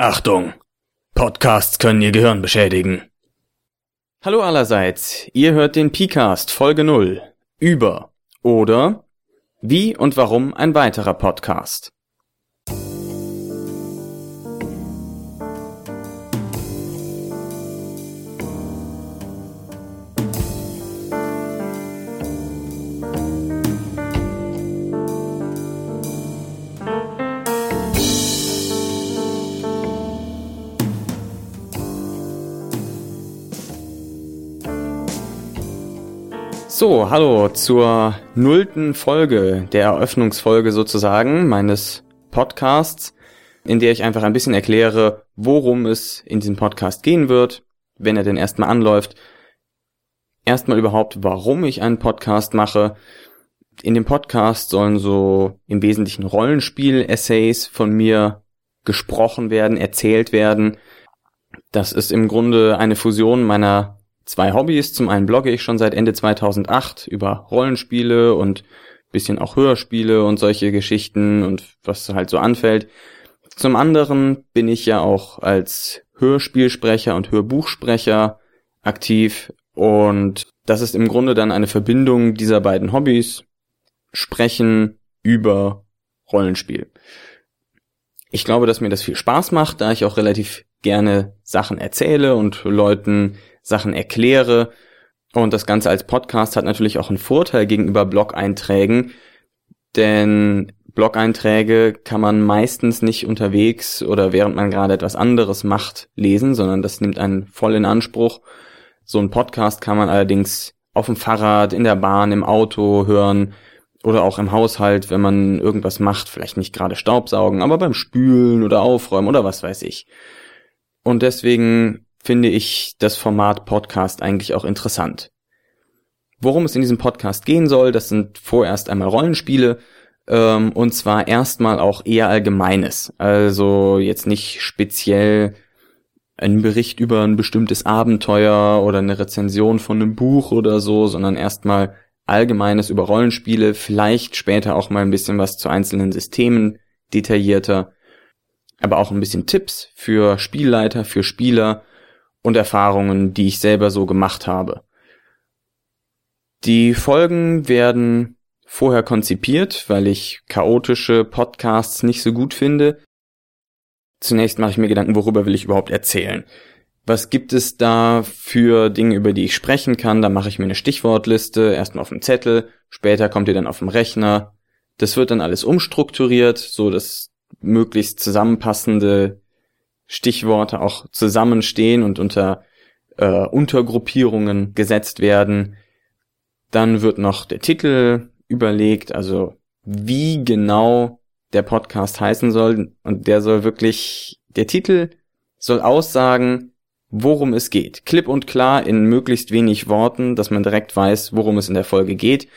Achtung! Podcasts können Ihr Gehirn beschädigen. Hallo allerseits, ihr hört den PCast Folge 0 über oder wie und warum ein weiterer Podcast. So, hallo zur nullten Folge, der Eröffnungsfolge sozusagen meines Podcasts, in der ich einfach ein bisschen erkläre, worum es in diesem Podcast gehen wird, wenn er denn erstmal anläuft. Erstmal überhaupt, warum ich einen Podcast mache. In dem Podcast sollen so im Wesentlichen Rollenspiel-Essays von mir gesprochen werden, erzählt werden. Das ist im Grunde eine Fusion meiner zwei Hobbys. Zum einen blogge ich schon seit Ende 2008 über Rollenspiele und bisschen auch Hörspiele und solche Geschichten und was halt so anfällt. Zum anderen bin ich ja auch als Hörspielsprecher und Hörbuchsprecher aktiv und das ist im Grunde dann eine Verbindung dieser beiden Hobbys. Sprechen über Rollenspiel. Ich glaube, dass mir das viel Spaß macht, da ich auch relativ gerne Sachen erzähle und Leuten Sachen erkläre. Und das Ganze als Podcast hat natürlich auch einen Vorteil gegenüber Blog-Einträgen, denn Blog-Einträge kann man meistens nicht unterwegs oder während man gerade etwas anderes macht lesen, sondern das nimmt einen voll in Anspruch. So ein Podcast kann man allerdings auf dem Fahrrad, in der Bahn, im Auto hören oder auch im Haushalt, wenn man irgendwas macht, vielleicht nicht gerade Staubsaugen, aber beim Spülen oder Aufräumen oder was weiß ich. Und deswegen finde ich das Format Podcast eigentlich auch interessant. Worum es in diesem Podcast gehen soll, das sind vorerst einmal Rollenspiele ähm, und zwar erstmal auch eher allgemeines. Also jetzt nicht speziell ein Bericht über ein bestimmtes Abenteuer oder eine Rezension von einem Buch oder so, sondern erstmal allgemeines über Rollenspiele, vielleicht später auch mal ein bisschen was zu einzelnen Systemen detaillierter, aber auch ein bisschen Tipps für Spielleiter, für Spieler und Erfahrungen, die ich selber so gemacht habe. Die Folgen werden vorher konzipiert, weil ich chaotische Podcasts nicht so gut finde. Zunächst mache ich mir Gedanken, worüber will ich überhaupt erzählen. Was gibt es da für Dinge, über die ich sprechen kann? Da mache ich mir eine Stichwortliste, erstmal auf dem Zettel, später kommt ihr dann auf dem Rechner. Das wird dann alles umstrukturiert, so dass möglichst zusammenpassende Stichworte auch zusammenstehen und unter äh, Untergruppierungen gesetzt werden. Dann wird noch der Titel überlegt, also wie genau der Podcast heißen soll. Und der soll wirklich, der Titel soll aussagen, worum es geht. Klipp und klar in möglichst wenig Worten, dass man direkt weiß, worum es in der Folge geht.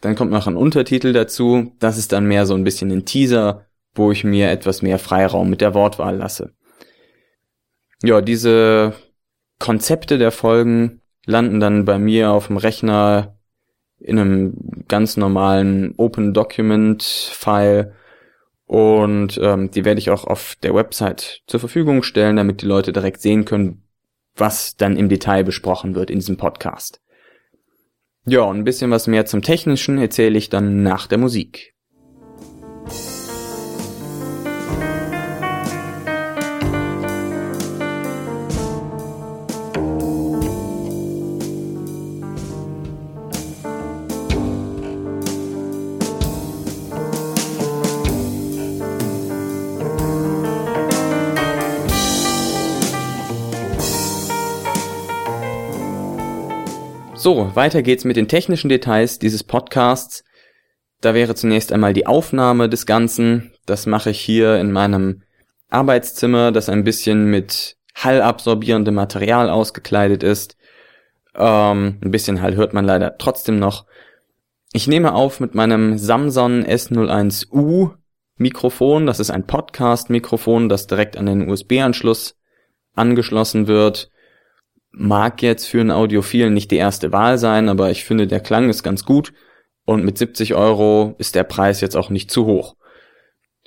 Dann kommt noch ein Untertitel dazu. Das ist dann mehr so ein bisschen ein Teaser, wo ich mir etwas mehr Freiraum mit der Wortwahl lasse. Ja, diese Konzepte der Folgen landen dann bei mir auf dem Rechner in einem ganz normalen Open Document File und ähm, die werde ich auch auf der Website zur Verfügung stellen, damit die Leute direkt sehen können, was dann im Detail besprochen wird in diesem Podcast. Ja, und ein bisschen was mehr zum Technischen erzähle ich dann nach der Musik. So, weiter geht's mit den technischen Details dieses Podcasts. Da wäre zunächst einmal die Aufnahme des Ganzen. Das mache ich hier in meinem Arbeitszimmer, das ein bisschen mit hallabsorbierendem Material ausgekleidet ist. Ähm, ein bisschen Hall hört man leider trotzdem noch. Ich nehme auf mit meinem Samsung S01U Mikrofon. Das ist ein Podcast-Mikrofon, das direkt an den USB-Anschluss angeschlossen wird mag jetzt für einen Audiophilen nicht die erste Wahl sein, aber ich finde, der Klang ist ganz gut und mit 70 Euro ist der Preis jetzt auch nicht zu hoch.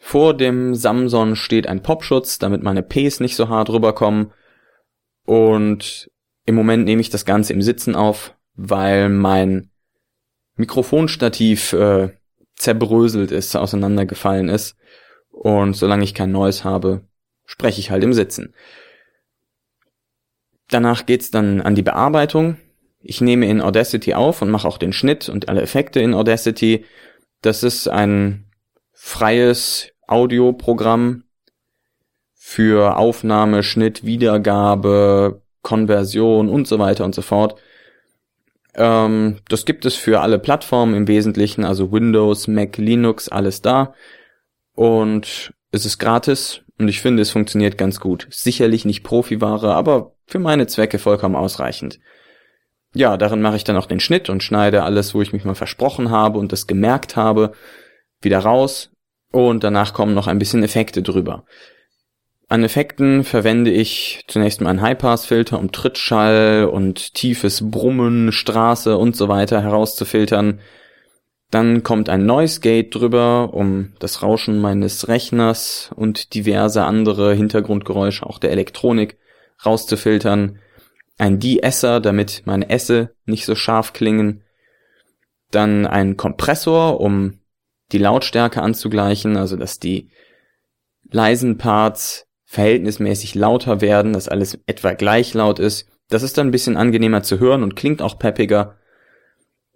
Vor dem Samson steht ein Popschutz, damit meine Ps nicht so hart rüberkommen. Und im Moment nehme ich das Ganze im Sitzen auf, weil mein Mikrofonstativ äh, zerbröselt ist, auseinandergefallen ist. Und solange ich kein neues habe, spreche ich halt im Sitzen. Danach geht's dann an die Bearbeitung. Ich nehme in Audacity auf und mache auch den Schnitt und alle Effekte in Audacity. Das ist ein freies Audioprogramm für Aufnahme, Schnitt, Wiedergabe, Konversion und so weiter und so fort. Ähm, das gibt es für alle Plattformen im Wesentlichen, also Windows, Mac, Linux, alles da. Und es ist gratis und ich finde, es funktioniert ganz gut. Sicherlich nicht Profiware, aber für meine Zwecke vollkommen ausreichend. Ja, darin mache ich dann auch den Schnitt und schneide alles, wo ich mich mal versprochen habe und das gemerkt habe, wieder raus und danach kommen noch ein bisschen Effekte drüber. An Effekten verwende ich zunächst mal einen Highpass-Filter, um Trittschall und tiefes Brummen, Straße und so weiter herauszufiltern. Dann kommt ein Noise Gate drüber, um das Rauschen meines Rechners und diverse andere Hintergrundgeräusche, auch der Elektronik, rauszufiltern. Ein De-Esser, damit meine Esse nicht so scharf klingen. Dann ein Kompressor, um die Lautstärke anzugleichen, also dass die leisen Parts verhältnismäßig lauter werden, dass alles etwa gleich laut ist. Das ist dann ein bisschen angenehmer zu hören und klingt auch peppiger.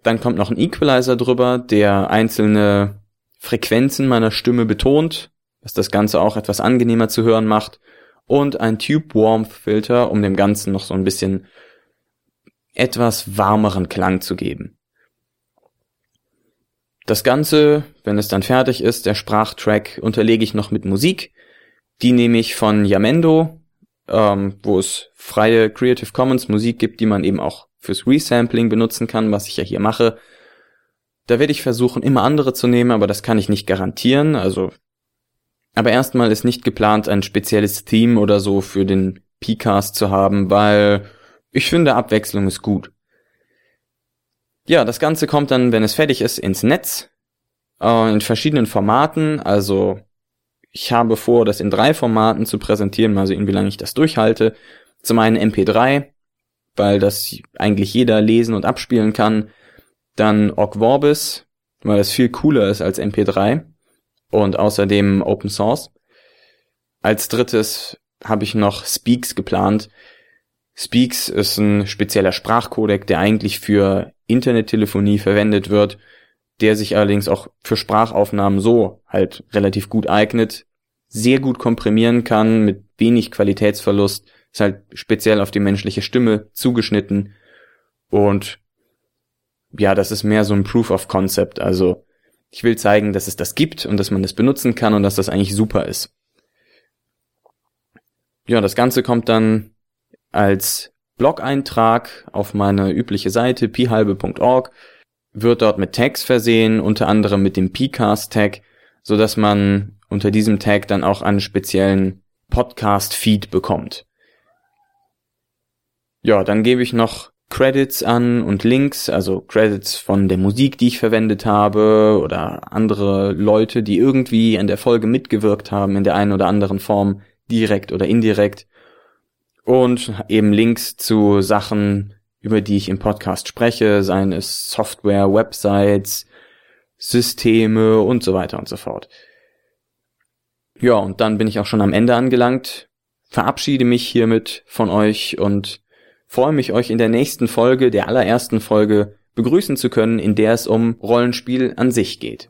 Dann kommt noch ein Equalizer drüber, der einzelne Frequenzen meiner Stimme betont, was das Ganze auch etwas angenehmer zu hören macht. Und ein Tube Warmth Filter, um dem Ganzen noch so ein bisschen etwas warmeren Klang zu geben. Das Ganze, wenn es dann fertig ist, der Sprachtrack, unterlege ich noch mit Musik, die nehme ich von Yamendo, ähm, wo es freie Creative Commons Musik gibt, die man eben auch fürs Resampling benutzen kann, was ich ja hier mache. Da werde ich versuchen, immer andere zu nehmen, aber das kann ich nicht garantieren. Also, aber erstmal ist nicht geplant, ein spezielles Theme oder so für den PCast zu haben, weil ich finde, Abwechslung ist gut. Ja, das Ganze kommt dann, wenn es fertig ist, ins Netz, äh, in verschiedenen Formaten, also ich habe vor, das in drei Formaten zu präsentieren, mal sehen, wie lange ich das durchhalte. Zum einen MP3, weil das eigentlich jeder lesen und abspielen kann. Dann Ogg Vorbis, weil das viel cooler ist als MP3 und außerdem Open Source. Als drittes habe ich noch Speaks geplant. Speaks ist ein spezieller Sprachcodec, der eigentlich für Internettelefonie verwendet wird, der sich allerdings auch für Sprachaufnahmen so halt relativ gut eignet, sehr gut komprimieren kann mit wenig Qualitätsverlust, ist halt speziell auf die menschliche Stimme zugeschnitten und ja, das ist mehr so ein Proof of Concept, also ich will zeigen, dass es das gibt und dass man das benutzen kann und dass das eigentlich super ist. Ja, das Ganze kommt dann als Blog-Eintrag auf meine übliche Seite pihalbe.org, wird dort mit Tags versehen, unter anderem mit dem Pcast-Tag, so dass man unter diesem Tag dann auch einen speziellen Podcast-Feed bekommt. Ja, dann gebe ich noch Credits an und Links, also Credits von der Musik, die ich verwendet habe oder andere Leute, die irgendwie an der Folge mitgewirkt haben in der einen oder anderen Form, direkt oder indirekt. Und eben Links zu Sachen, über die ich im Podcast spreche, seien es Software, Websites, Systeme und so weiter und so fort. Ja, und dann bin ich auch schon am Ende angelangt, verabschiede mich hiermit von euch und freue mich, euch in der nächsten Folge, der allerersten Folge, begrüßen zu können, in der es um Rollenspiel an sich geht.